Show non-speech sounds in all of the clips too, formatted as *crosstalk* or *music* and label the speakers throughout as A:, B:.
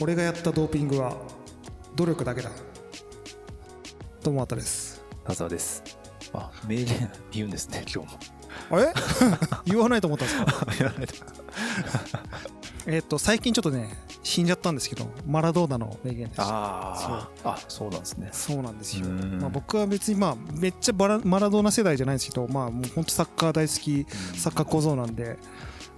A: 俺がやったドーピングは努力だけだ。どうもあたです。
B: 田沢です。あ名言言うんですね *laughs* 今日も。
A: え？*laughs* 言わないと思ったんですか？*laughs*
B: 言わないと。
A: えっと最近ちょっとね死んじゃったんですけどマラドーナの名言です。
B: あああそうなんですね。
A: そうなんですよ、
B: うん。
A: まあ、僕は別にまあめっちゃバラマラドーナ世代じゃないんですけどまあもう本当サッカー大好きサッカー小僧なんで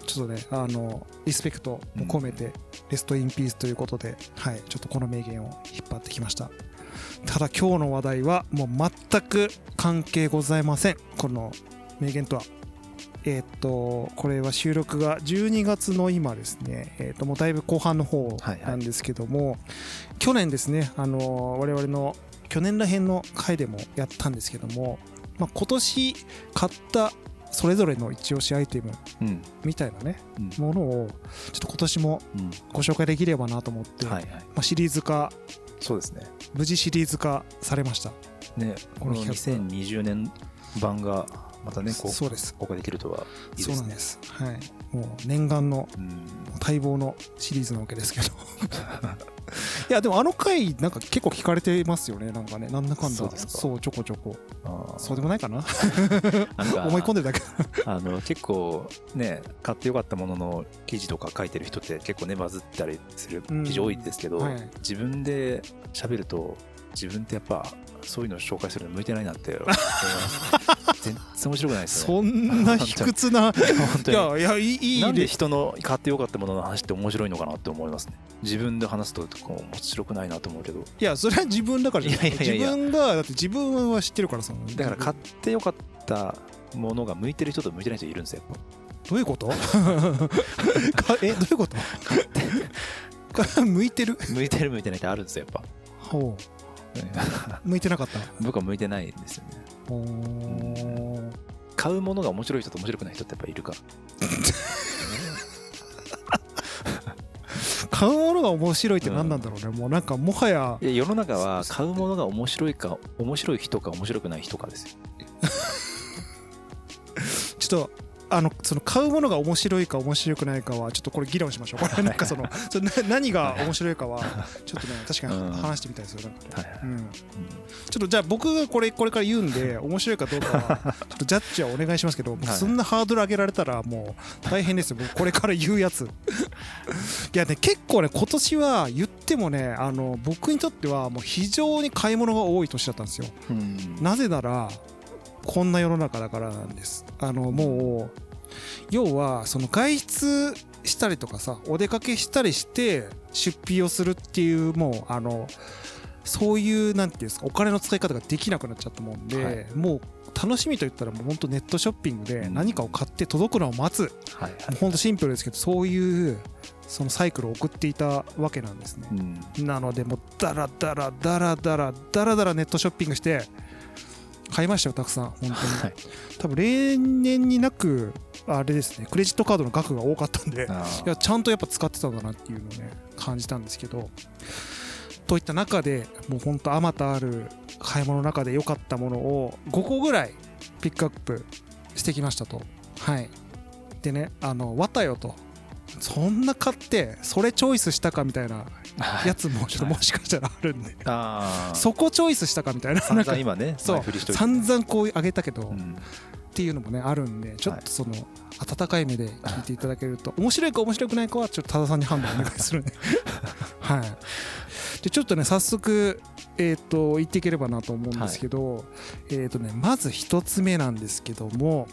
A: ちょっとねあのリスペクトを込めてレストインピースということで、はいちょっとこの名言を引っ張ってきました。ただ今日の話題はもう全く関係ございません。この名言とは。えーっとこれは収録が12月の今ですね、えーっともうだいぶ後半の方なんですけども、去年ですね、あの我々の去年らへんの回でもやったんですけども、まあ、今年買ったそれぞれの一押しアイテム
B: うん。
A: みたいなね
B: うん。
A: ものをちょっと今年も
B: うん。
A: ご紹介できればなと思って、
B: はいはい。
A: まあ、シリーズ化
B: そうですね。
A: 無事シリーズ化されました。
B: ねこの
A: この企画。
B: 2020年版がまたねこう
A: そうです。
B: 公開できるとはいい
A: そう
B: ですね。
A: なんです。はい。もう念願の
B: うん。
A: 待望のシリーズなわけですけど *laughs* いやでもあの回なんか結構聞かれてますよね。なんかねなんだかんだ。
B: そう
A: ちょこちょこ。そうでもないかな。*laughs* 思い込んでるだけ。*laughs*
B: あの結構ね買ってよかったものの記事とか書いてる人って結構ねバズったりする記事多いですけど、
A: はい。
B: 自分で喋ると自分ってやっぱそういうのを紹介するの向いてないなって思います *laughs* 全然面白くないですよ
A: そんな卑屈な。*laughs* いやいやいい
B: なんで
A: ね
B: 人の買ってよかったものの話って面白いのかなって思いますね。自分で話すとこう面白くないなと思うけど。
A: いやそれは自分だからじゃない。自分がだって自分は知ってるからさ
B: だから買ってよかったものが向いてる人と向いてない人いるんですよ
A: どういうこと？か *laughs* えどういうこと？か *laughs* 向いてる？
B: ぱ向いてる向いてないってあるんですよやっ
A: ほう。向いてなかった？
B: ぱ僕は向いてないんですよね買うものが面白い人と面白くない人ってやっぱいるから。*laughs*
A: 買うものが面白いって何なんだろうね、もうなんかもはや
B: いや世の中は買うものが面白いか面白い人か面白くない人かですよ。*laughs*
A: ちょっとあのその買うものが面白いか面白くないかはちょっとこれ議論しましょう。これなんかそのそれな何が面白いかはちょっとね確か
B: うん。
A: に話してみたいですよなんか。うん。ちょっとじゃあ僕がこれこれから言うんで *laughs* 面白いかどうかはちょっとジャッジはお願いしますけど、
B: い。
A: そんなハードル上げられたらもう大変ですよ。*laughs* 僕これから言うやつ。*laughs* いやね結構ね今年は言ってもねあの僕にとってはもう非常に買い物が多い年だったんですよ。
B: うん。
A: なぜならこんな世の中だからなんです。あのもう要はその外出したりとかさお出かけしたりして出費をするっていうもうあのそういうなんていうんですかお金の使い方ができなくなっちゃったもんで、
B: はい。
A: もう楽しみといったらもう本当ネットショッピングで
B: うん。
A: 何かを買って届くのを待つ、
B: はいはい。
A: もう本当シンプルですけどそういうそのサイクルを送っていたわけなんですね。
B: う、ん。
A: なのでもうダラダラダラダラダラダラネットショッピングして買いましたよたくさん本当に。
B: はい。
A: 多分例年になくあれですねクレジットカードの額が多かったんでいやちゃんとやっぱ使ってたんだなっていうのをね感じたんですけどといった中でもう本当あまたある買い物の中で良かったものを5個ぐらいピックアップしてきましたと。はい。でねあの綿よとそんな買ってそれチョイスしたかみたいなやつもちょっともしかしたらあるんで。
B: あー。
A: そこチョイスしたかみたいな。
B: 散
A: なんか
B: 々今ね
A: そう。散々こうあげたけど、
B: うん。
A: っていうのもねあるんでちょっとその温かい目で聞いていただけると面白いか面白くないかはちょっと多田さんに判断お願いするね *laughs* はい。でちょっとね早速えっ、と言っていければなと思うんですけど、えっ、とねまず一つ目なんですけども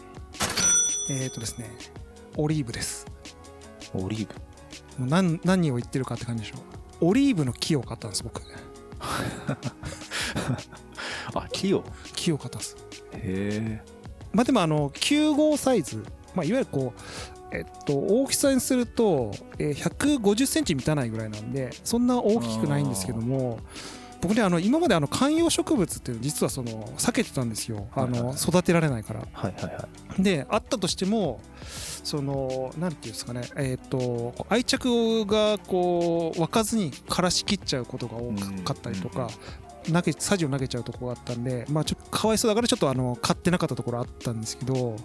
A: えっ、とですねオリーブです。
B: オリーブ。
A: 何何を言ってるかって感じでしょオリーブの木を買ったんです僕。*laughs*
B: あ木を？
A: 木を買ったんです。
B: へえ。
A: まあでもあの9号サイズ、まあ、いわゆるこうえっと大きさにすると、えー150センチ満たないぐらいなんでそんな大きくないんですけども僕ねあの今まであの観葉植物っていうの実はその避けてたんですよ。あの育てられないから。
B: はいはいはい。
A: であったとしてもそのなんていうんですかね。えっ、とこう愛着がこう湧かずに枯らしきっちゃうことが多かったりとか、投げサジを投げちゃうところがあったんで、まあ、ちょっとかわいそうだからちょっとあの買ってなかったところあったんですけど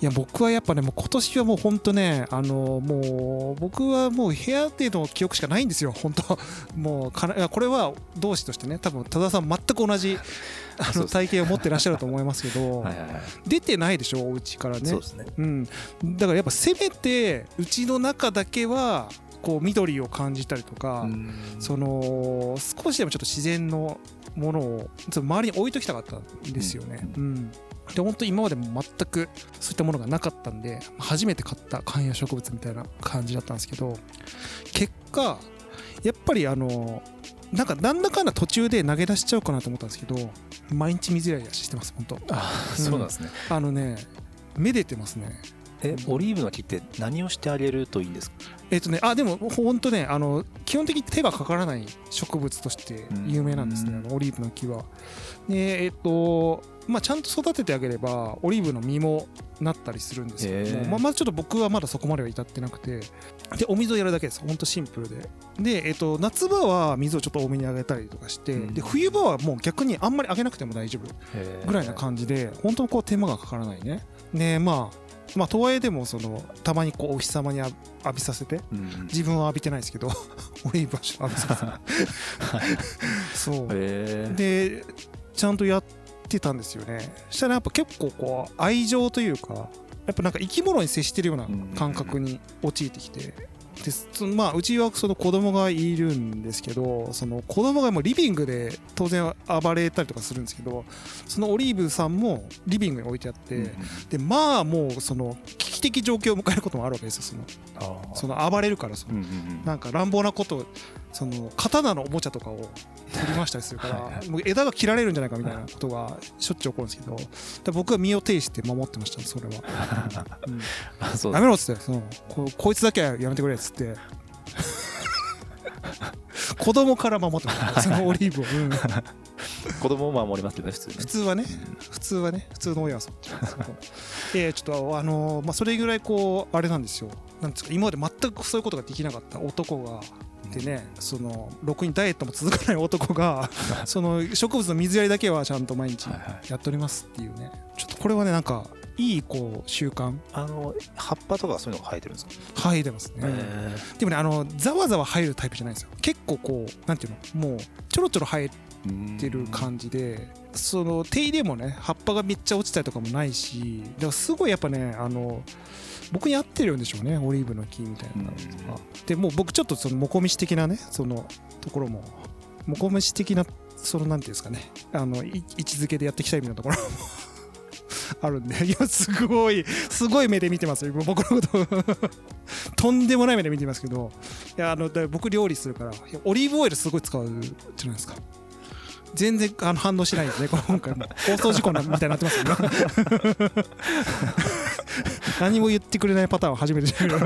A: いや僕はやっぱねもう今年はもう本当ねあのもう僕はもう部屋での記憶しかないんですよ本当もうかなこれは同志としてね多分多田さん全く同じ *laughs* あの体型を持ってらっしゃると思いますけど *laughs* 出てないでしょお家からね。
B: そうですね。
A: うん、だからやっぱせめてうちの中だけはこう緑を感じたりとか、
B: うん。
A: その少しでもちょっと自然のものをちょっと周りに置いときたかったんですよね。
B: う
A: うん。で本当今までも全くそういったものがなかったんで初めて買った観葉植物みたいな感じだったんですけど結果やっぱりあのなんかなんだかんだ途中で投げ出しちゃおうかなと思ったんですけど毎日水やりやしてます本当。
B: あ
A: うん。
B: そうなんですね。
A: あのねめでてますね
B: えオリーブの木って何をしてあげるといいんですか？
A: えっ、とね、あ、でも、本当ね、あの、基本的に手がかからない植物として有名なんですね、オリーブの木は。で、えっ、と、まあ、ちゃんと育ててあげれば、オリーブの実もなったりするんですけども、まあ、まずちょっと僕はまだそこまでは至ってなくて、で、お水をやるだけです。本当シンプルで。で、えっ、と、夏場は水をちょっと多めにあげたりとかして、
B: うん
A: で、冬場はもう逆にあんまりあげなくても大丈夫ぐらいな感じで、本当にこう手間がかからないね。で、まあ、まあ、とはいえでも、その、たまにこう、お日様に浴びさせて、
B: うん。
A: 自分は浴びてないですけどオリーブは浴びさせてそう。でちゃんとやってたんですよね。したらやっぱ結構こう愛情というかやっぱなんか生き物に接してるような感覚に陥ってきてでそのまあうちはその子供がいるんですけどその子供がもうリビングで当然暴れたりとかするんですけどそのオリーブさんもリビングに置いてあって、でまあもうその的状況を迎えることもあるわけですよそのその暴れるからその。
B: うんうんうん。
A: なんか乱暴なことその刀のおもちゃとかを振り回したりするか *laughs*
B: はいは
A: らもう枝が切られるんじゃないかみたいなことがしょっちゅう起こるんですけどだ僕は身を挺して守ってましたそれは、*laughs* うん。
B: あそう。
A: やめろっつってそのここいつだけはやめてくれっつって。*laughs* 子供から守ってましたそのオリーブを、うん
B: 子供も守りますけどね普通ね。
A: 普通はね。普通はね。普通の親はそう。でちょっとあのまあそれぐらいこうあれなんですよ。なんですか今まで全くそういうことができなかった男がでねそのろくにダイエットも続かない男が *laughs* その植物の水やりだけはちゃんと毎日やっておりますっていうね。ちょっとこれはねなんかいいこう習慣。
B: あの葉っぱとかそういうのが生えてるんですか？
A: 生えてますね、
B: へ
A: でもねあのざわざわ生えるタイプじゃないんですよ。結構こうなんていうの？もうちょろちょろ生え
B: ー
A: てる感じでその手入れもね葉っぱがめっちゃ落ちたりとかもないしだからすごいやっぱねあの僕に合ってるんでしょうねオリーブの木みたいなのとかでもう僕ちょっとそのモコミシ的なねそのところもモコミシ的なそのなんていうんですかねあのい位置づけでやっていきたいみたいなところも *laughs* あるんで今すごいすごい目で見てますよ今僕のこと。*laughs* とんでもない目で見てますけどいやあの僕料理するからいやオリーブオイルすごい使うじゃないですか全然あの反応しないんですね、今回も。放送事故なみたいになってますよ、今 *laughs* 何も言ってくれないパターンは初めていや、だ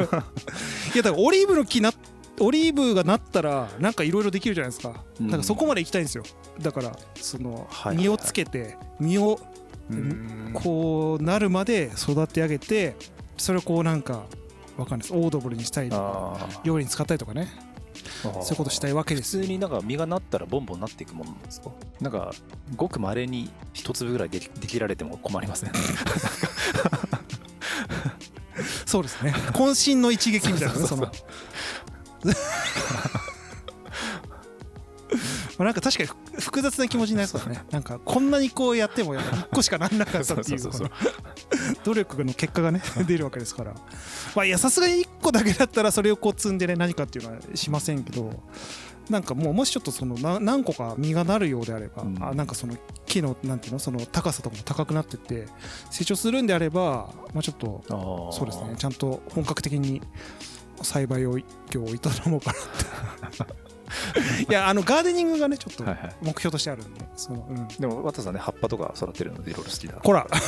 A: からオリーブの木な、オリーブがなったら、なんかいろいろできるじゃないですか。だからそこまで行きたいんですよ。だから、その実をつけて、実を
B: うん
A: こうなるまで育て上げて、それをこうなんか、わかんないです。オードブルにしたりとか、料理に使ったりとかね、そういうことしたいわけですよ
B: 普通になんか実がなったらボンボンなっていくものなんですか？なんかごくまれに一粒ぐらいできできられても困りますね
A: そうですね。*laughs* 渾身の一撃みたいなね、その。まあなんか確かにふ複雑な気持ちになりそうだね。なんかこんなにこうやってもやっぱ1個しかなんなかったっていう *laughs* 努力の結果がね *laughs* 出るわけですから。まあいやさすがに1個だけだったらそれをこう積んでね何かっていうのはしませんけど。なんかもうもしちょっとそのな何個か実がなるようであれば、
B: うん。
A: あなんかその木のなんていうのその高さとかも高くなってって成長するんであれば、まあ、ちょっとそうですねちゃんと本格的に栽培を今日営もうかなって。*laughs* いやあのガーデニングがねちょっと
B: はいはい。
A: 目標としてあるんでその、うん、
B: でも渡さんね葉っぱとか育てるのでいろいろ好きだ。
A: こら *laughs*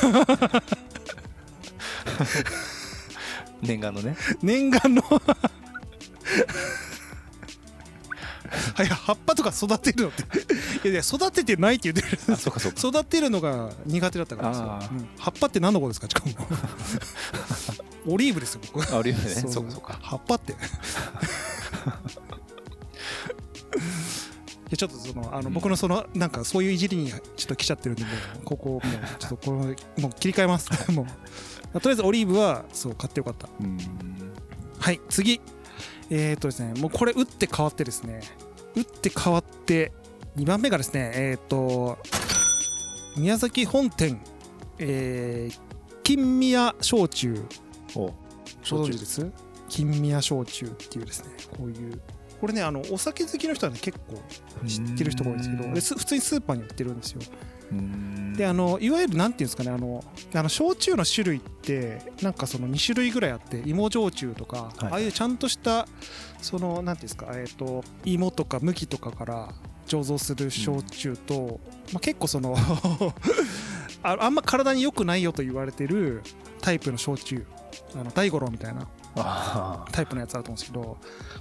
B: 念願のね。
A: 念願の。はい葉っぱとか育てるのって。いやいや育ててないって言ってる。
B: あそうかそうか。
A: 育てるのが苦手だったから。ですよう。ん。葉っぱって何のことですか？しかも。*laughs* オリーブですよ僕。
B: あオリーブね。
A: そう
B: かそうか。
A: 葉っぱっていやちょっとそのあの
B: うん。
A: 僕のそのなんかそういういじりにちょっと来ちゃってるんでもうここもうちょっとこのもう切り替えます。*laughs* もう。とりあえずオリーブはそう買ってよかった。
B: うん。
A: はい次。えー、とですねもうこれ打って変わってですね打って変わって2番目がですねえっ、と宮崎本店えー、金宮焼酎。
B: お
A: ご
B: 焼酎
A: です？金宮焼酎っていうですねこういうこれねあのお酒好きの人はね結構知ってる人が多いんですけどです普通にスーパーに売ってるんですよ。
B: うん。
A: であのいわゆるなんていうんですかねあのあの焼酎の種類ってなんかその2種類ぐらいあって芋焼酎とか、
B: はい。
A: ああいうちゃんとしたそのなんていうんですかえっ、と芋とか麦とかから醸造する焼酎と、まあ、結構その *laughs* ああんま体に良くないよと言われてるタイプの焼酎あの大五郎みたいな
B: あ
A: タイプのやつあると思うんですけど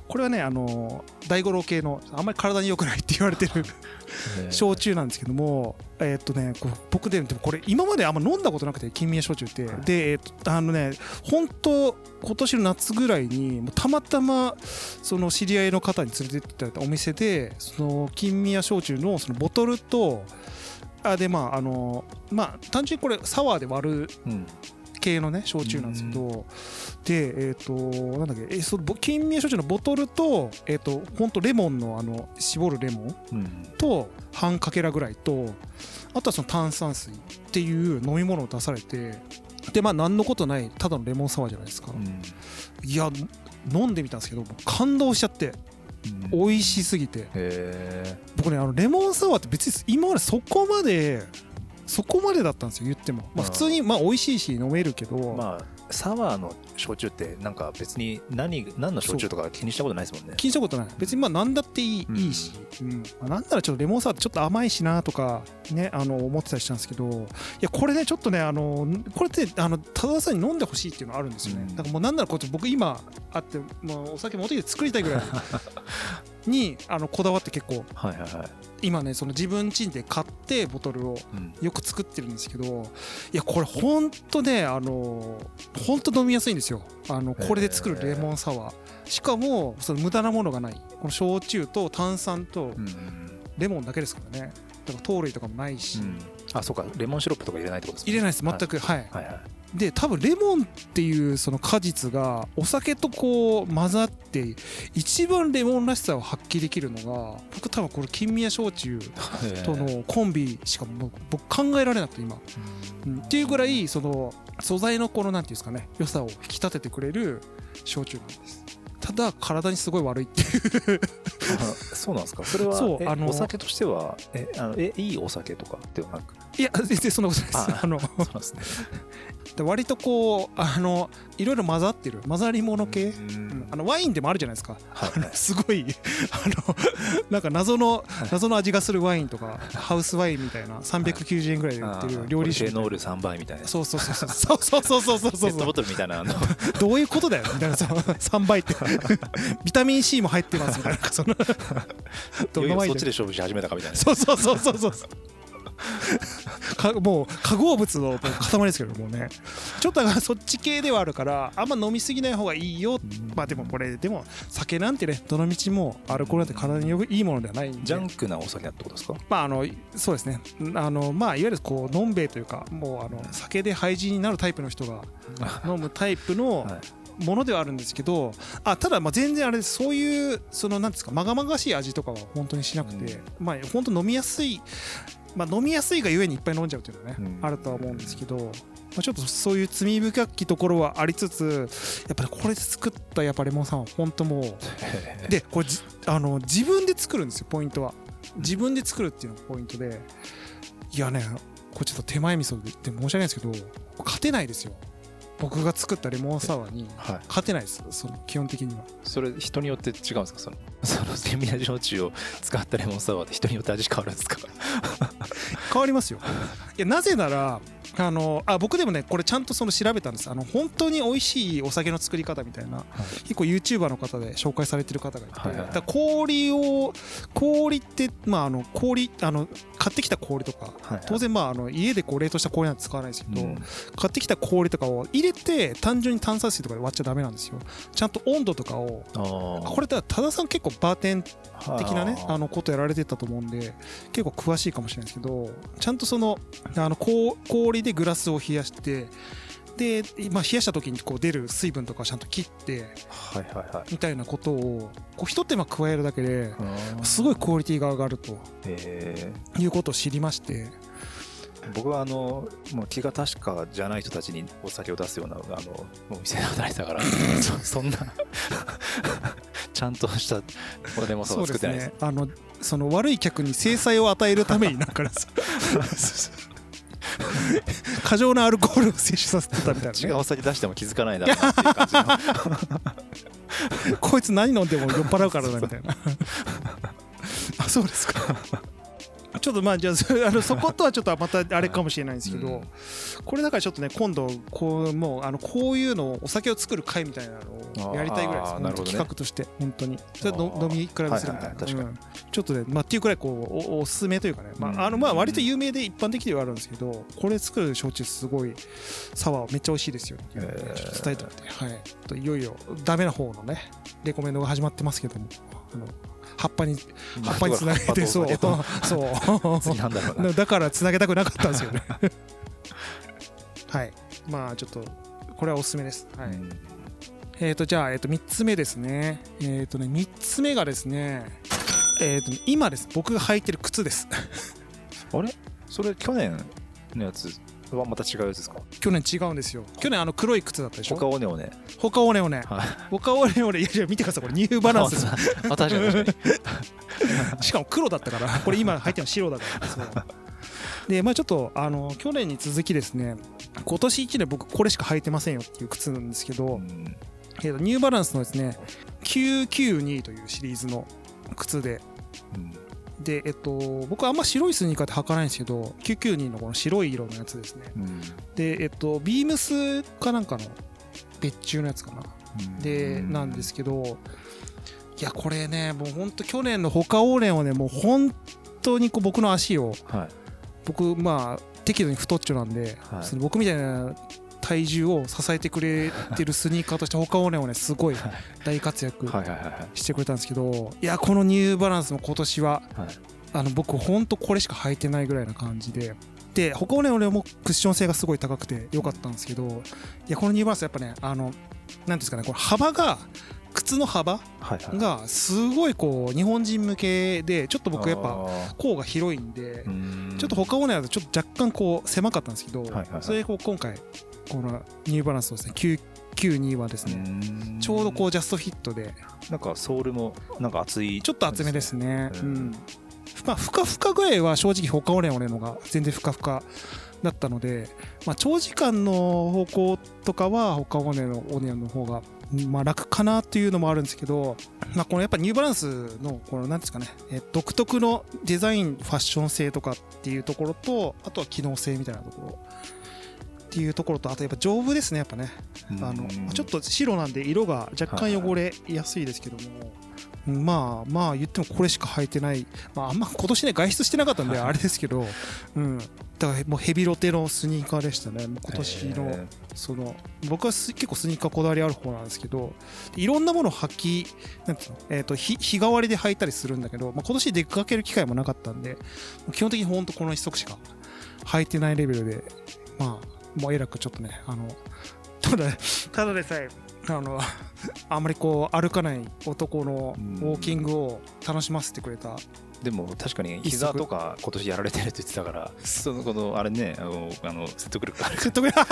A: これはねあの大五郎系のあんまり体に良くないって言われてる
B: ー。
A: 焼酎なんですけども、えーっとね、僕ででもこれ今まであんま飲んだことなくて金宮焼酎って、
B: はい。
A: で、えーっとあのね本当今年の夏ぐらいにたまたまその知り合いの方に連れてっていただいたお店でその金宮焼酎のそのボトルとあでまああのまあ単純にこれサワーで割る
B: うん
A: 系のね焼酎なんですけどでえっ、となんだっけえそ金宮焼酎のボトルとえっ、と本当レモンのあの絞るレモン
B: うん。
A: と半かけらぐらいとあとはその炭酸水っていう飲み物を出されてでまあ何のことないただのレモンサワーじゃないですか、
B: うん。
A: いや飲んでみたんですけど感動しちゃって美味しすぎて。
B: へ
A: 僕ねあのレモンサワーって別に今までそこまでそこまでだったんですよ言っても、まあ、普通にまあ美味しいし飲めるけど、
B: えまあサワーの焼酎ってなんか別に何何の焼酎とか気にしたことないですもんね。
A: 気にしたことない。別にまあ何だっていい,、
B: うん。
A: いいし、うん。まあ、なんならちょっとレモンサワーってちょっと甘いしなとかねあの思ってたりしたんですけどいやこれねちょっとねあのこれってあの多田さんに飲んでほしいっていうのがあるんですよね、
B: うん。
A: だからもうなんならこって僕今あってもうお酒持ってきて作りたいぐらいに *laughs* あのこだわって結構。
B: はいはいはい
A: 今ねその自分家で買ってボトルを
B: うん。
A: よく作ってるんですけどいやこれほんとねあのほんと飲みやすいんですよ。あのこれで作るレモンサワー。しかもその無駄なものがない。この焼酎と炭酸と
B: うん
A: レモンだけですからね。だから糖類とかもないし、
B: うん。あそうか。レモンシロップとか入れないってことです
A: 入れないです。全く。はい、
B: はいはい
A: で多分レモンっていうその果実がお酒とこう混ざって一番レモンらしさを発揮できるのが僕多分これ金宮焼酎とのコンビしかもう僕考えられなくて今。うん。っていうぐらいその素材のこのなんていうんですかね良さを引き立ててくれる焼酎なんです。ただ体にすごい悪いっていう。
B: あそうなんですか？それはえ
A: そうあの
B: お酒としてはえあのえいいお酒とかではなく？
A: いや全然そんなことないです。
B: あ
A: あの
B: そうなんですね
A: で割とこうあのいろいろ混ざってる混ざり物系、あのワインでもあるじゃないですか、
B: はい。
A: すごいあの *laughs* なんか謎の謎の味がするワインとかハウスワインみたいな390円ぐらいで売ってる料理酒。
B: ノール3倍みたいな
A: そうそうそうそうそうそうそうそうそう
B: ペットボトルみたいなあの
A: どういうことだよみたいなさ3倍ってビタミン C も入ってますみたいななんかそのど
B: いよいよ
A: んなワインで
B: そっちで勝負し始めたかみたいな
A: そうそうそうそうそうか *laughs* もう化合物の塊ですけどもうね。ちょっとだからそっち系ではあるからあんま飲みすぎない方がいいよ。まあでもこれでも酒なんてねどの道もアルコールなんて体によくいいものではないんで。
B: ジャンクなお酒だってことですか？
A: まああのそうですね。あのまあいわゆるこうのんべえというかもうあの酒で廃人になるタイプの人が *laughs* 飲むタイプの
B: はい。
A: ものではあるんですけどあただまあ全然あれそういうそのなんですかまがまがしい味とかは本当にしなくて、まあ本当飲みやすいまあ飲みやすいがゆえにいっぱい飲んじゃうっていうのはね、
B: うん。
A: あるとは思うんですけど、まあ、ちょっとそういう罪深きところはありつつやっぱりこれで作ったやっぱレモンさんは本当もう *laughs* でこれじあの自分で作るんですよポイントは。自分で作るっていうのがポイントで。いやねこれちょっと手前味噌で言って申し訳ないですけど勝てないですよ僕が作ったレモンサワーに
B: はい。
A: 勝てないです。その基本的には。
B: それ人によって違うんですか？その *laughs* そのセミナ焼酎を使ったレモンサワーって人によって味変わるんですか？*laughs*
A: 変わりますよ。いやなぜならあのあ僕でもねこれちゃんとその調べたんです。あの本当に美味しいお酒の作り方みたいな結構 YouTuber の方で紹介されてる方がいて、
B: はいはいはい。
A: だ氷を氷ってまああの氷あの買ってきた氷とか
B: はいはい。
A: 当然まああの家でこう冷凍した氷なんて使わないですけど、
B: うん。
A: 買ってきた氷とかを入れて単純に炭酸水とかで割っちゃダメなんですよ。ちゃんと温度とかをこれだ多田さん結構バーテン的なね
B: あ
A: のことやられてたと思うんで結構詳しいかもしれないですけどちゃんとそのあのこう氷でグラスを冷やしてで、まあ、冷やした時にこう出る水分とかをちゃんと切って
B: はいはいはい。
A: みたいなことをこう一手間加えるだけですごいクオリティが上がると
B: え。
A: いうことを知りまして。
B: ー僕はあのもう気が確かじゃない人たちにお酒を出すようなあのお店で働いてたから *laughs* そそんな *laughs* ちゃんとしたおでもそ
A: そうです
B: う作ってないです。
A: ねあのその悪い客に制裁を与えるためになんかさ *laughs* *laughs* 過剰なアルコールを摂取させてたみたいな、ね、
B: 違うお酒出しても気づかないだろうなっていう感じの。*laughs*
A: こいつ何飲んでも酔っ払うからなみたいな。あそうですかちょっとまあじゃあそあのそことはちょっとまたあれかもしれないんですけど、
B: うん。
A: これだからちょっとね今度こうもうあのこういうのをお酒を作る会みたいなのをやりたいぐらいです。
B: ね。
A: 企画として本当に。それの
B: あー
A: 飲み比べするみたいな、ちょっとねまあっていうくらいこうおおすすめというかね、まあ、あのまあ割と有名で一般的ではあるんですけどこれ作る焼酎すごいサワーめっちゃ美味しいですよっていうのをね
B: へー
A: ちょっと伝えたので、はい、といよいよダメな方のねレコメンドが始まってますけどもあの葉っぱに葉っぱにつなげてそう。そう。
B: だ
A: からつなげたくなかったんですよね。はい。まあちょっとこれはおすすめです、はい。
B: うん。
A: えー、とじゃあ、えー、と3つ目ですね。えっ、とね3つ目がですねえー、と今です。僕が履いてる靴です。
B: あれ？それ去年のやつ？はまた違うやつですか？
A: 去年違うんですよ。去年あの黒い靴だったでしょ？
B: 他をねをね。
A: 他をねをね。
B: はい。
A: 他をねをね。いやいや見てください。これニューバランス。です
B: あ確かに。*laughs*
A: しかも黒だったから。これ今入ってるの白だから。*laughs* でまあちょっとあの去年に続きですね今年1年僕これしか履いてませんよっていう靴なんですけど、
B: うん。
A: えーとニューバランスのですね992というシリーズの靴で
B: うん
A: でえっと僕はあんま白いスニーカーって履かないんですけど992のこの白い色のやつですね。
B: うん。
A: でえっとビームスかなんかの別注のやつかな。で
B: うん。
A: なんですけどいやこれねもうほんと去年のホカオーレンはねもう本当にこう僕の足を
B: はい。
A: 僕まあ適度に太っちょなんで、
B: はい。
A: その僕みたいな体重を支えてくれてるスニーカーとしてホカオーレンはねすごい
B: はい
A: 大活躍してくれたんですけどいやこのニューバランスも今年はあの僕本当これしか履いてないぐらいな感じで。でホカオーレン俺もクッション性がすごい高くて良かったんですけどいやこのニューバランスやっぱねあのなんていうんですかねこの幅が靴の幅がすごいこう日本人向けでちょっと僕やっぱ
B: ぱ
A: 甲が広いんでちょっと他をねだとちょっと若干こう狭かったんですけど、それでこう今回このニューバランスのですね992はですね、ちょうどこうジャストフィットで
B: なんかソールもなんか厚い。
A: ちょっと厚めですね、
B: う
A: うん。んまあふかふかぐらいは正直他オレオレのが全然ふかふかだったので、まあ、長時間の方向とかは他オレのオネオの方がまあ楽かなっていうのもあるんですけど、まあ、このやっぱニューバランスのこのなんですかねえ独特のデザインファッション性とかっていうところとあとは機能性みたいなところっていうところとあとやっぱ丈夫ですねやっぱね。あのちょっと白なんで色が若干汚れやすいですけども、まあまあ言ってもこれしか履いてない、まあ、あんま今年ね外出してなかったんであれですけど、うん、だからもうヘビロテのスニーカーでしたね。もう今年のその僕はす結構スニーカーこだわりある方なんですけど。いろんなものを履きなんていうの、えー、と日日替わりで履いたりするんだけど、まあ、今年出かける機会もなかったんで基本的に本当この一足しか履いてないレベルでまあもうえらくちょっとねあのただただでさえ。あのあんまりこう歩かない男のウォーキングを楽しませてくれた。
B: でも確かに膝とか今年やられてるって言ってたからそのこのあれねあのあの説得力がある。
A: 説得力。*laughs*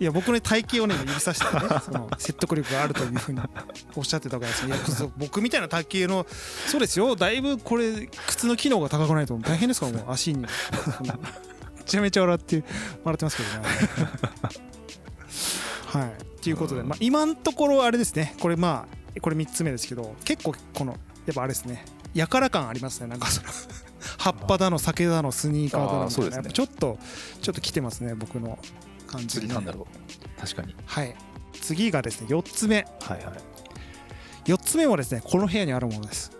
A: いや僕の体型をね指さしてね。*laughs* その説得力があるというふうにおっしゃってたからです僕みたいな体型のそうですよ。だいぶこれ靴の機能が高くないと大変ですからもう足にちゃめちゃ笑って笑ってますけどね。*laughs* はい。ということで、まあ、今のところあれですね。これまあこれ3つ目ですけど結構このやっぱあれですね。やから感ありますね。なんかその *laughs* 葉っぱだの酒だのスニーカーだのみたいな、ちょっとちょっと来てますね僕の感じに
B: 次なんだろう。確かに。
A: はい。次がですね4つ目。
B: はいはい。
A: 4つ目はですねこの部屋にあるものです。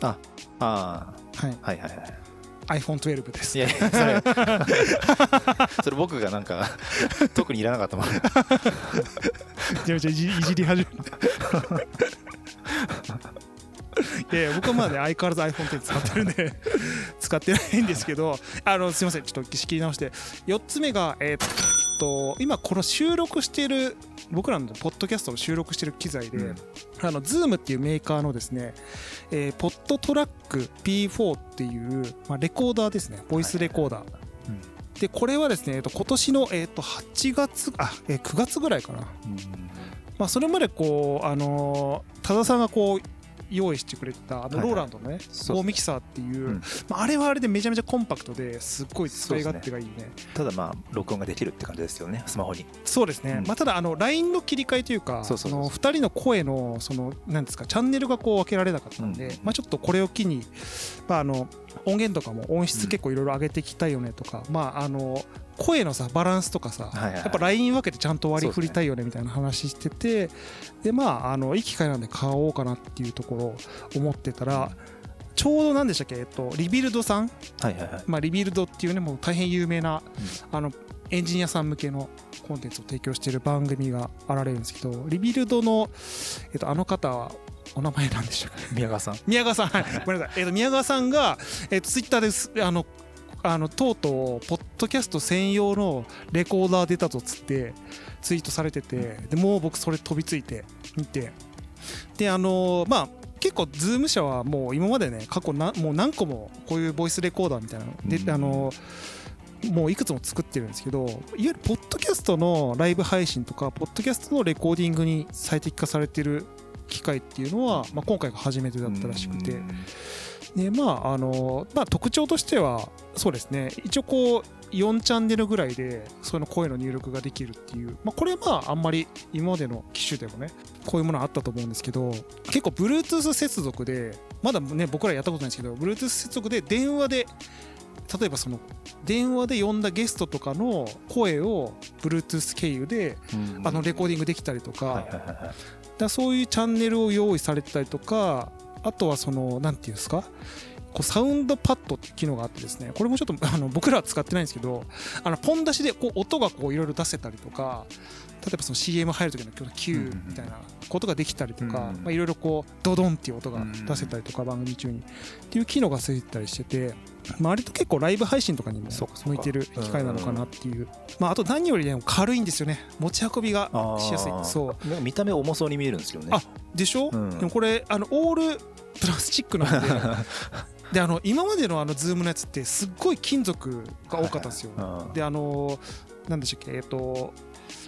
B: ああ
A: はい。
B: ーはいはいはい
A: iPhone12 です。
B: いやいやそれ。*laughs* それ僕がなんか特にいらなかったもん。
A: めちゃめちゃいじいじり始める。いや僕はまだね相変わらず iPhone10 使ってるんで *laughs* 使ってないんですけどあのすいません。ちょっと仕切り直して。4つ目がえーっと今この収録してる僕らのポッドキャストを収録してる機材で、
B: うん。
A: あの Zoom っていうメーカーのですね、えーポッドトラック P4 っていう、まあ、レコーダーですね。ボイスレコーダー、
B: うん。
A: でこれはですね、えー、と今年の、えー、と8月あ、えー9月ぐらいかな。
B: うん。
A: まあ、それまでこう、あのー多田さんがこう用意してくれてたあのローランドのね、
B: そう
A: ゴーミキサーっていう、
B: うん。
A: まあ、あれはあれでめちゃめちゃコンパクトですっごい使い勝手がいいね。
B: ただまあ録音ができるって感じですよねスマホに。
A: そうですね、
B: うん。
A: まあ、ただあの LINE の切り替えというか
B: そ
A: の2人の声のそのなんですかチャンネルがこう分けられなかったんで、
B: うん。
A: まあ、ちょっとこれを機に、まあ、あの音源とかも音質結構いろいろ上げていきたいよねとか、まああの声のさバランスとかさ、
B: はいはい。はい
A: やっぱ LINE 分けてちゃんと割り振りたいよねみたいな話しててでまああのいい機会なんで買おうかなっていうところを思ってたらちょうど何でしたっけ、えっと、 Rebuild さん、
B: はいはいはい。
A: まあ、 Rebuild っていうねもう大変有名な、あのエンジニアさん向けのコンテンツを提供している番組があられるんですけど Rebuild の、えっと、あの方はお名前なんでしたっけ？
B: 宮川さん。
A: 宮川さん、はい、ごめんなさい、えっと宮川さんが、えっとツイッターですあのあのとうとうポッドキャスト専用のレコーダー出たとつってツイートされててでもう僕それ飛びついて見て。であのまあ結構 ZOOM 社はもう今までね過去なもう何個もこういうボイスレコーダーみたいなので、
B: うん。
A: あのもういくつも作ってるんですけどいわゆるポッドキャストのライブ配信とかポッドキャストのレコーディングに最適化されてる機械っていうのは、まあ、今回が初めてだったらしくて、
B: うん
A: でまああのまあ、特徴としてはそうですね。一応こう4チャンネルぐらいでその声の入力ができるっていう、まあ、これはまああんまり今までの機種でもねこういうものあったと思うんですけど結構 Bluetooth 接続でまだね僕らやったことないんですけど Bluetooth 接続で電話で例えばその電話で呼んだゲストとかの声を Bluetooth 経由であのレコーディングできたりとか,、だそういうチャンネルを用意されてたりとかあとはそのなんていうんですか？こうサウンドパッドっていう機能があってですねこれもちょっとあの僕らは使ってないんですけどあのポン出しでこう音がこういろいろ出せたりとか例えばその CM 入る時の今日の Q みたいなことができたりとかいろいろこうドドンっていう音が出せたりとか番組中にっていう機能がついてたりしててまあ割と結構ライブ配信とかにも向いてる機械なのかなっていう。まああと何よりね軽いんですよね。持ち運びがしやすい。そう。
B: 見た目重そうに見えるんですけどね。
A: あでしょ、
B: うん。
A: でもこれあのオールプラスチックなんで。*laughs* であの今までのあのズームのやつってすっごい金属が多かったんですよ、
B: うん。
A: であのなんでしたっけ？えっ、と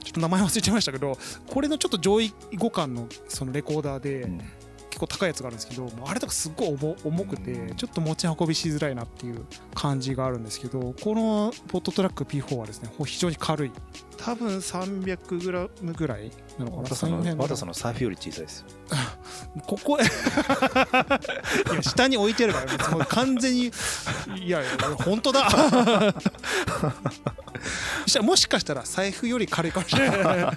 A: ちょっと名前忘れちゃいましたけどこれのちょっと上位互換のそのレコーダーで
B: うん。
A: 結構高いやつがあるんですけどあれとかすっごい重重くて
B: うん。
A: ちょっと持ち運びしづらいなっていう感じがあるんですけどこのポットトラック P4 はですね非常に軽い。多分 300g ぐらいなのかな？
B: その
A: 300
B: まだその財布より小さいですよ。*laughs*
A: ここ *laughs* いや下に置いてるから別にもう完全にいやいや本当だ *laughs* そしたらもしかしたら財布より軽いかもしれない。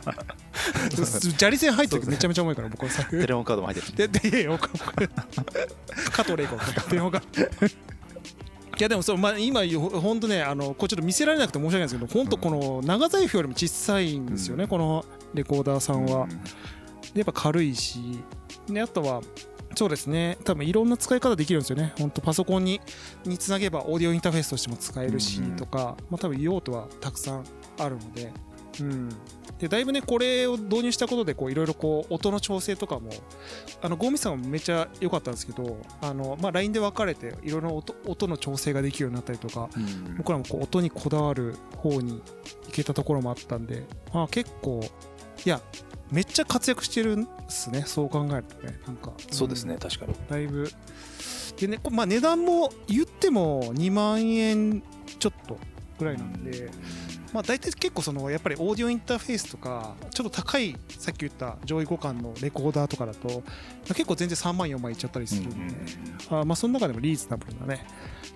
A: 砂利線入ってる時めちゃめちゃ重いから僕の財布。
B: テレホンカードも入ってる。
A: ででいや加藤玲子電話がいやでもそう、まあ、今本当ねあのこれちょっと見せられなくて申し訳ないんですけど本当この長財布よりも小さいんですよね、
B: うん。
A: このレコーダーさんは、やっぱ軽いし。であとはそうですね。多分いろんな使い方できるんですよね。本当パソコンににつなげばオーディオインターフェースとしても使えるし
B: うん
A: とか、まあ、多分用途はたくさんあるので、うん、でだいぶねこれを導入したことでこういろいろこう音の調整とかもあのゴーミさんもめっちゃ良かったんですけどあの、まあ、LINE で分かれていろいろ音音の調整ができるようになったりとか
B: うん。
A: 僕らもこう音にこだわる方に行けたところもあったんで、まあ、結構いやめっちゃ活躍してるんですねそう考えるとね。なんか。
B: そうですね確かに。
A: だいぶ。でね、こまあ、値段も言っても2万円ちょっとぐらいなんで、まあ、大体結構そのやっぱりオーディオインターフェースとかちょっと高いさっき言った上位互換のレコーダーとかだと、まあ結構全然3万4万いっちゃったりする。んで、あまあその中でもリーズナブルなね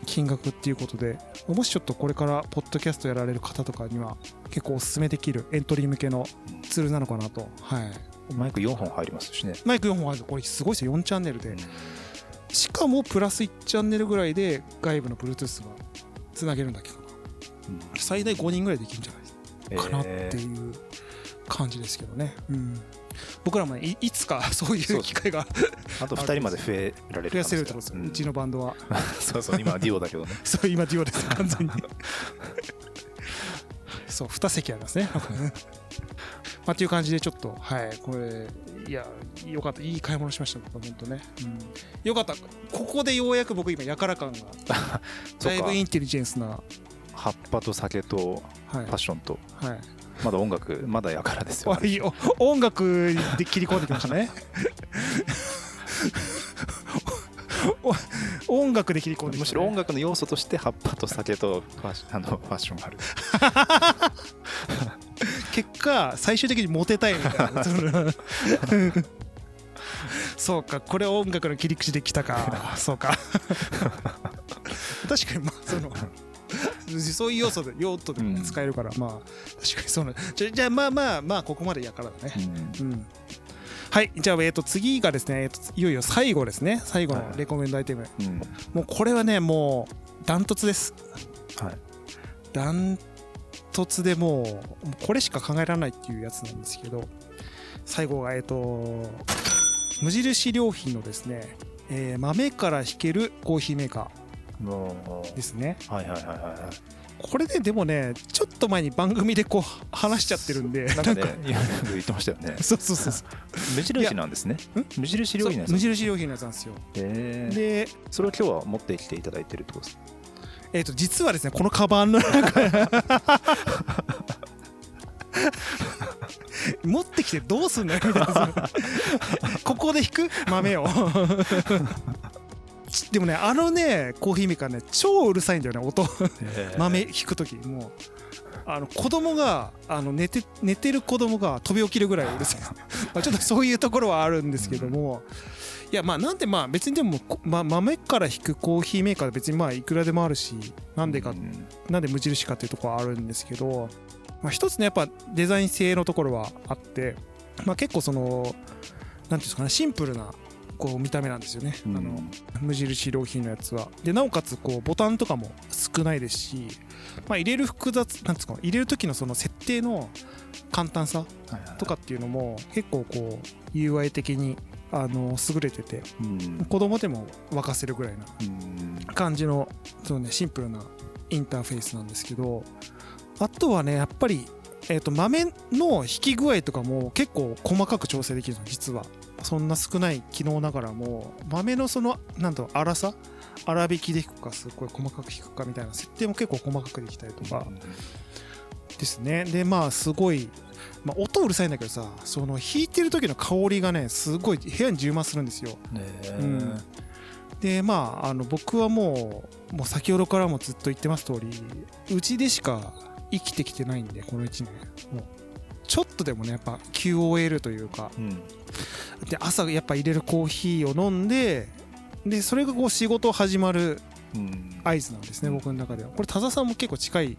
A: 金額っていうことでもしちょっとこれからポッドキャストやられる方とかには結構おすすめできるエントリー向けのツールなのかなと、はい、
B: マイク4本入りますしね。
A: マイク4本あるこれすごいですよ。4チャンネルで。しかもプラス1チャンネルぐらいで外部の Bluetooth がつなげるんだっけ最大5人ぐらいできるんじゃない？かなっていう感じですけどね、うん、僕らもねいいつか *laughs* そういう機会が
B: あと2人まで増えられる
A: 増やせるってことですよ、うちのバンドは。*laughs*
B: そうそう今デュオだけどね。*laughs*
A: そう今デュオです完全に。そう2席ありますね。まあっていう感じでちょっとはいこれいやよかった。いい買い物しました僕本当ね、うん、よかった。ここでようやく僕今やから感がだいぶインテリジェンスな
B: 葉っぱと酒とパッションと、
A: はい、はい
B: まだ音楽まだやからですよ、*laughs*
A: ね、音楽で切り込んできましたね。*laughs* 音楽で切り込んで、
B: ね、むしろ音楽の要素として葉っぱと酒とファあのファッションがある。*laughs*
A: 結果最終的にモテたいみたいな。そうかこれ音楽の切り口できたか。そうか。確かにまあそのそういう要素で用途でも使えるから、うん、まあ確かにそうな。じゃじゃあまあまあまあここまでやからだね、うん、うん、はいじゃあ、えー、と次がですね、えー、といよいよ最後ですね。最後のレコメンドアイテム、はい、もうこれはねもうダントツです。
B: はい。
A: ダントツでもうこれしか考えられないっていうやつなんですけど最後がえっ、ー、と無印良品のですね、えー、豆から引けるコーヒーメーカーですね。
B: はいはいはいはい。
A: これね、でもね、ちょっと前に番組でこう話しちゃってるんで、*laughs*
B: なんかね、言ってましたよね。*laughs*
A: そうそうそう
B: 無印なんですね。無印良品のやつ
A: 無印良品のやつなんですよ。
B: で、それを今日は持ってきていただいてるってことです
A: えっ、と、実はですね、このカバンの中持ってきてどうすんのよみたいなここで引く豆をでもねあのねコーヒーメーカーね超うるさいんだよね音。豆引く時。もうあの子供があの寝て寝てる子供が飛び起きるぐらいうるさい。*laughs* まあちょっとそういうところはあるんですけども、いやまあなんでまあ別にでも、ま、豆から引くコーヒーメーカー別にまあいくらでもあるしなんでか、なんで無印かっていうところはあるんですけど、まあ、一つねやっぱデザイン性のところはあって、まあ、結構そのなんていうんですかねシンプルなこう見た目なんですよね、うん、あの無印良品のやつは。でなおかつこうボタンとかも少ないですし、まあ、入れる複雑なんですか入れる時のその設定の簡単さとかっていうのも結構こう UI 的にあの優れてて、うん、子供でも沸かせるぐらいな感じのその、ね、シンプルなインターフェースなんですけどあとはねやっぱりえー、と豆の引き具合とかも結構細かく調整できるの実はそんな少ない機能ながらも豆のそのなんと粗さ？粗挽きで引くかすごい細かく引くかみたいな設定も結構細かくできたりとかですね。でまあすごい、まあ、音うるさいんだけどさその弾いてる時の香りがねすごい部屋に充満するんですよ。うん、でまああの僕はもうもう先ほどからもずっと言ってます通りうちでしか生きてきてないんでこの1年。もうちょっとでもねやっぱ QOL というか、うん、で朝やっぱ入れるコーヒーを飲んででそれがこう仕事始まる合図なんですね、うん、僕の中では。これ田澤さんも結構近い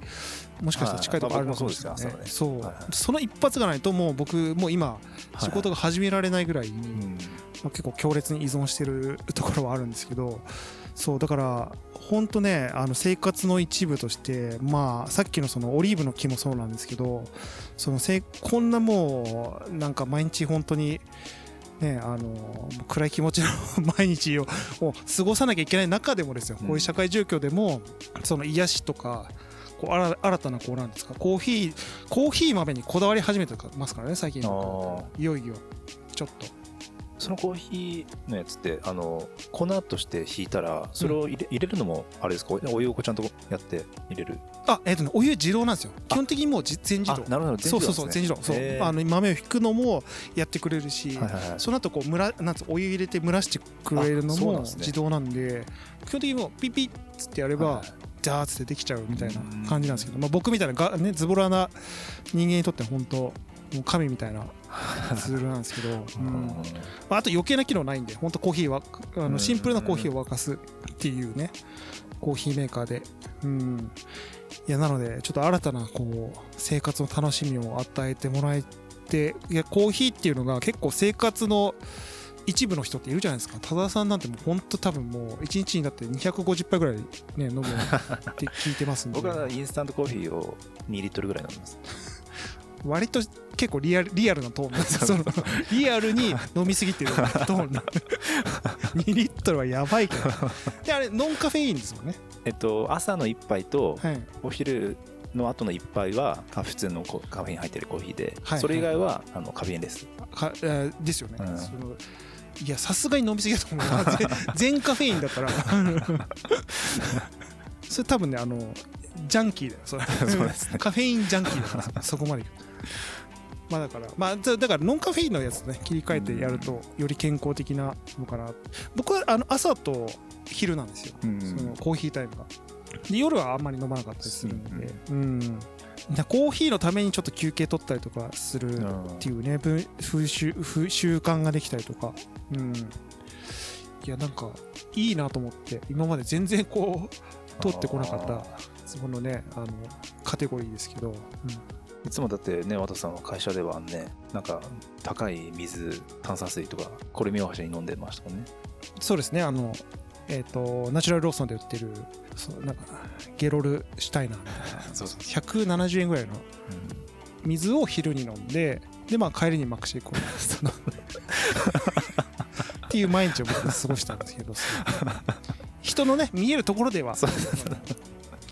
A: もしかしたら近いところあるのかもしれない、ね、そう、はい、その一発がないともう僕もう今仕事が始められないぐらいに、まあ、結構強烈に依存してるところはあるんですけど。そうだから本当ねあの生活の一部としてまあさっきのそのオリーブの木もそうなんですけどそのせこんなもうなんか毎日本当にね、あの暗い気持ちの *laughs* 毎日を過ごさなきゃいけない中でもですよ、こういう社会状況でもその癒しとかこう新たなこうなんですかコーヒーコーヒー豆にこだわり始めてますからね最近いよいよちょっと
B: そのコーヒーのやつってあの粉として引いたらそれを入れ,、入れるのもあれですか？お湯をこちゃんとやって入れる。
A: あえっ、とねお湯自動なんですよ。基本的にもうじ全自動。
B: あなるほど
A: そうそうそう全自動。そう。あの豆を引くのもやってくれるし、
B: はいはいはい。
A: その後こう蒸らなんお湯入れて蒸らしてくれるのも自動なんで基本的にもうピッピッつってやれば、
B: はいはい
A: ジャーッつってできちゃうみたいな感じなんですけど、まあ、僕みたいなが、ね、ズボラな人間にとっては本当もう神みたいなツールなんですけど、*laughs* うん。まあ、あと余計な機能ないんで本当コーヒーはあ
B: うん。
A: のシンプルなコーヒーを沸かすっていうねコーヒーメーカーで、うん、いやなのでちょっと新たなこう生活の楽しみを与えてもらえていやコーヒーっていうのが結構生活の一部の人っているじゃないですか。多田さんなんてもう本当多分もう1日にだって250杯ぐらいね飲むって聞いてますんで。*laughs*
B: 僕はインスタントコーヒーを2リットルぐらい飲みます
A: 割と結構リアルリアルなトーン。なんですよリアルに飲みすぎてるトーン。*laughs* な2リットルはやばいけど。であれノンカフェインですもんね。
B: えっと朝の1杯と
A: はい。
B: お昼の後の1杯はあ普通のコカフェイン入ってるコーヒーで、
A: はい
B: それ以外はあのカフェインレス
A: かえーですよね、
B: うん。
A: そのいやさすがに飲みすぎだと思う *laughs* 全カフェインだったら。*laughs* それ多分ねあのジャンキーだよそれ。*laughs*
B: そうですね。
A: カフェインジャンキーだから *laughs* そこまでいく。まあだからまあだだからノンカフェインのやつね切り替えてやるとより健康的なのかな僕はあの朝と昼なんですよ。
B: うん。
A: そのコーヒータイムが。で夜はあんまり飲まなかったりするんで。うん。だコーヒーのためにちょっと休憩取ったりとかするっていうねぶ風習風習慣ができたりとか。うん。いやなんかいいなと思って今まで全然こう通ってこなかった
B: あ
A: そのねあのカテゴリーですけど、
B: ーいつもだってね和田さんは会社ではねなんか高い水炭酸水とかこれ見よがしに飲んでましたもんね。
A: そうですねあのえっ、とナチュラルローソンで売ってるそうなんかゲロルシュタイナーみたいな。*laughs*
B: そうそう
A: 170円ぐらいの水を昼に飲んででまあ帰りにマックシェイクを飲んで *laughs* っていう毎日を僕は過ごしたんですけど。そ *laughs* う人のね見えるところでは。
B: そう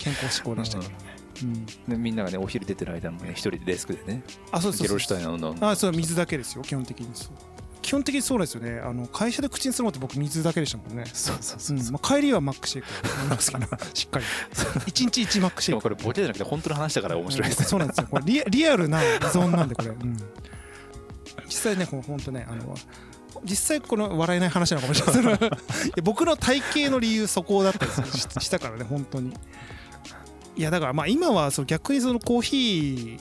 A: 健康志向でしたけどね、うん。
B: でみんながねお昼出てる間もね一人でデスクでね。
A: あそうそう。そうあそう水だけですよ基本的にそう。基本的にそうですよね。あの会社で口にするのって僕水だけでしたもんね。
B: そうそうそうう。ん。
A: まあ、帰りはマックシェイクを飲みますけどしっかり。1日1マック
B: し
A: シェイク。
B: これボケじゃなくて本当の話だから面白いです
A: うんそうなんですよ。これリアリアルな依存なんでこれ、うん、実際ねこの本当ねあの実際この笑えない話なのかもしれな *laughs* い僕の体型の理由そこだったりしたからね本当にいやだからまあ今はその逆にそのコーヒ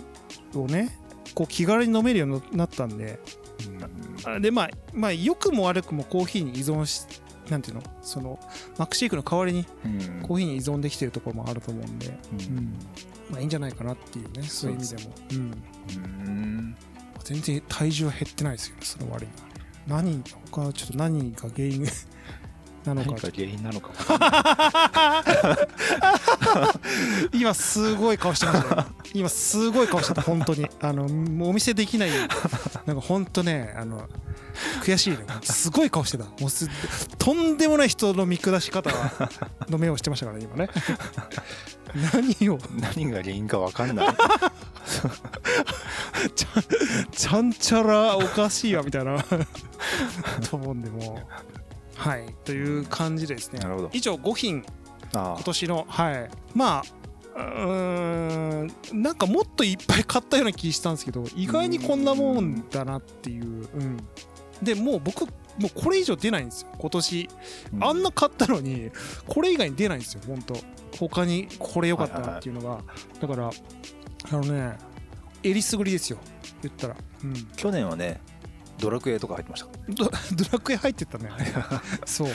A: ーをねこう気軽に飲めるようになったんで。あでまあまあ良くも悪くもコーヒーに依存しなんていうの？そのマックシェイクの代わりに
B: うん。
A: コーヒーに依存できてるところもあると思うんで、
B: うん。
A: うん。まあいいんじゃないかなっていうねそういう意味でも。うん。
B: うん。
A: 全然体重は減ってないですよねその割に何他ちょっと何が原因 *laughs* なのか。
B: 何か原因なのかも *laughs* *laughs*
A: 今すごい顔してましたよ今すごい顔してた本当に。あのもうお見せできない。なんか本当ねあの悔しいね。すごい顔してた。もうすとんでもない人の見下し方の目をしてましたからね今ね。何を？
B: 何が原因か分かんない。
A: ちゃちゃんちゃらおかしいわみたいな。と思うんでもう。はい。という感じでですね。以上5品
B: あ
A: 今年のはい。まあうーんなんかもっといっぱい買ったような気したんですけど意外にこんなもんだなっていう、うん、でもう僕もうこれ以上出ないんですよ。今年。あんな買ったのにこれ以外に出ないんですよ。本当。他にこれ良かったなっていうのが、だからあのねえりすぐりですよ。言ったら、うん、
B: 去年はねドラクエとか入ってました。
A: ド *laughs* ドラクエ入ってったね。*laughs* そう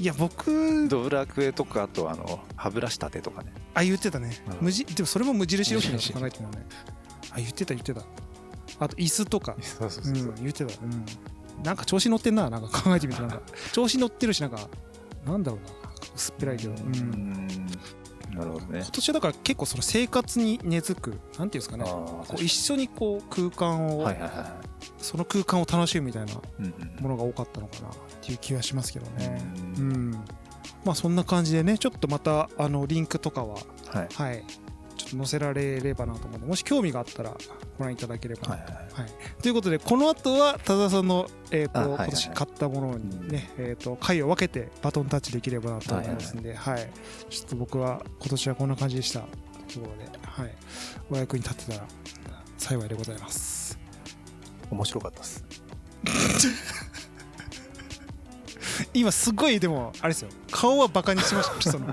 A: いや僕
B: ドラクエとかあとあの歯ブラシ立てとかね。
A: あ言ってたね、
B: うん。
A: 無地でもそれも無印良品だと考えてたね。あ言ってた言ってた。あと椅子とか。*laughs*
B: そうそう。
A: うん言ってた。うん。なんか調子乗ってんななんか考えてみてなんか。*laughs* 調子乗ってるしなんかなんだろうな。薄っぺらいけど、うん。
B: うんなるほどね。
A: 今年はだから結構その生活に根付くなんていうんですかね。
B: あ
A: こ
B: あ
A: う一緒にこう空間を、
B: はいはいは
A: その空間を楽しむみたいなものが多かったのかなっていう気はしますけどね。
B: う
A: うんん。まあそんな感じでねちょっとまたあのリンクとかは
B: はい。
A: はいちょっと載せられればなと思うのでもし興味があったらご覧いただければ。な
B: はいはい。
A: はい、ということでこの後は多田さんの、えーと
B: あはいはいはい。
A: 今年買ったものにね、えー、と回を分けてバトンタッチできればなと思いますんで、はいちょっと僕は今年はこんな感じでした。ところで、はい、お役に立てたら幸いでございます。
B: 面白かったです。*laughs*
A: 今すごいでもあれですよ。顔はバカにしました。その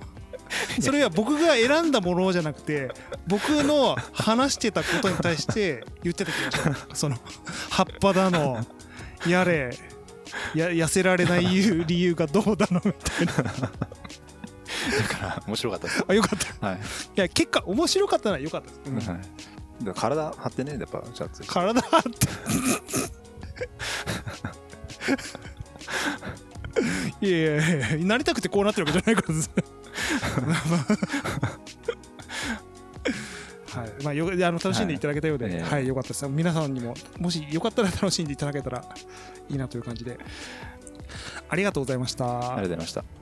A: *laughs* それは僕が選んだものじゃなくて僕の話してたことに対して言ってた気がします。その葉っぱだのやれや痩せられない理由がどうだのみたいな。
B: だから面白かったです。
A: あよかった。い
B: はい、
A: や結果面白かったのはよかったです、うん。
B: はい、だから体張ってねやっぱシャツ
A: 体張って。*laughs* いやいやいやなりたくてこうなってるわけじゃないからですはい。まあ、よあの楽しんでいただけたようで、
B: はい。
A: はい
B: ええ
A: よかったです。皆さんにももしよかったら楽しんでいただけたらいいなという感じで。ありがとうございました。
B: ありがとうございました